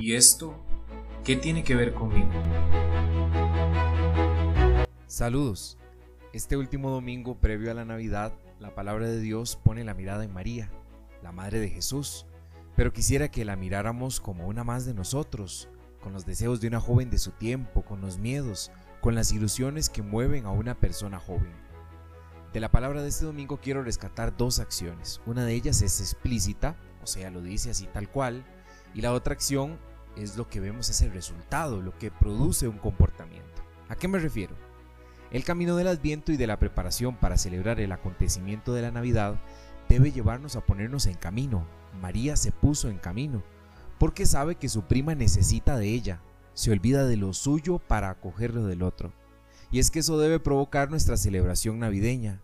¿Y esto qué tiene que ver conmigo? Saludos. Este último domingo previo a la Navidad, la palabra de Dios pone la mirada en María, la Madre de Jesús, pero quisiera que la miráramos como una más de nosotros, con los deseos de una joven de su tiempo, con los miedos, con las ilusiones que mueven a una persona joven. De la palabra de este domingo quiero rescatar dos acciones. Una de ellas es explícita, o sea, lo dice así tal cual, y la otra acción es lo que vemos es el resultado, lo que produce un comportamiento. ¿A qué me refiero? El camino del adviento y de la preparación para celebrar el acontecimiento de la Navidad debe llevarnos a ponernos en camino. María se puso en camino, porque sabe que su prima necesita de ella, se olvida de lo suyo para acogerlo del otro. Y es que eso debe provocar nuestra celebración navideña.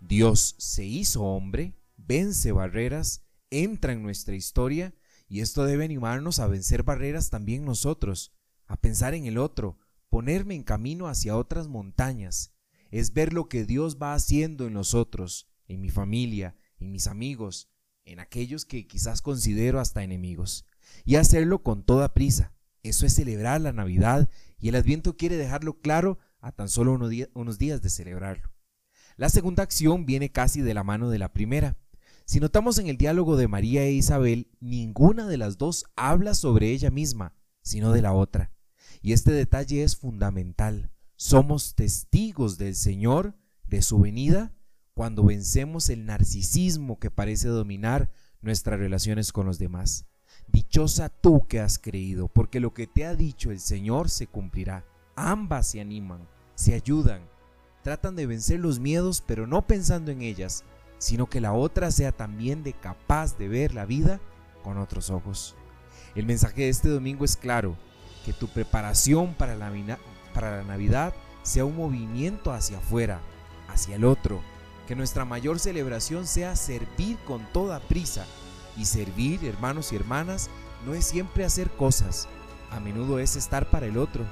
Dios se hizo hombre, vence barreras, entra en nuestra historia y esto debe animarnos a vencer barreras también nosotros, a pensar en el otro, ponerme en camino hacia otras montañas. Es ver lo que Dios va haciendo en nosotros, en mi familia, en mis amigos, en aquellos que quizás considero hasta enemigos, y hacerlo con toda prisa. Eso es celebrar la Navidad y el Adviento quiere dejarlo claro a tan solo unos días de celebrarlo. La segunda acción viene casi de la mano de la primera. Si notamos en el diálogo de María e Isabel, ninguna de las dos habla sobre ella misma, sino de la otra. Y este detalle es fundamental. Somos testigos del Señor, de su venida, cuando vencemos el narcisismo que parece dominar nuestras relaciones con los demás. Dichosa tú que has creído, porque lo que te ha dicho el Señor se cumplirá. Ambas se animan, se ayudan, tratan de vencer los miedos, pero no pensando en ellas, sino que la otra sea también de capaz de ver la vida con otros ojos. El mensaje de este domingo es claro, que tu preparación para la, para la Navidad sea un movimiento hacia afuera, hacia el otro, que nuestra mayor celebración sea servir con toda prisa. Y servir, hermanos y hermanas, no es siempre hacer cosas, a menudo es estar para el otro.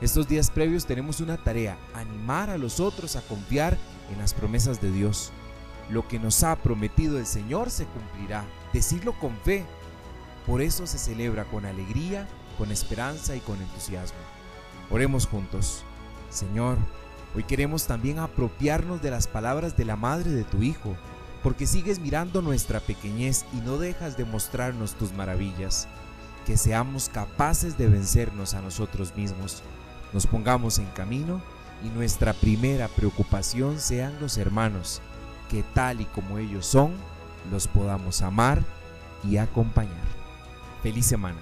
Estos días previos tenemos una tarea, animar a los otros a confiar en las promesas de Dios. Lo que nos ha prometido el Señor se cumplirá, decirlo con fe. Por eso se celebra con alegría, con esperanza y con entusiasmo. Oremos juntos. Señor, Hoy queremos también apropiarnos de las palabras de la madre de tu Hijo, porque sigues mirando nuestra pequeñez y no dejas de mostrarnos tus maravillas. Que seamos capaces de vencernos a nosotros mismos, nos pongamos en camino y nuestra primera preocupación sean los hermanos, que tal y como ellos son, los podamos amar y acompañar. Feliz semana.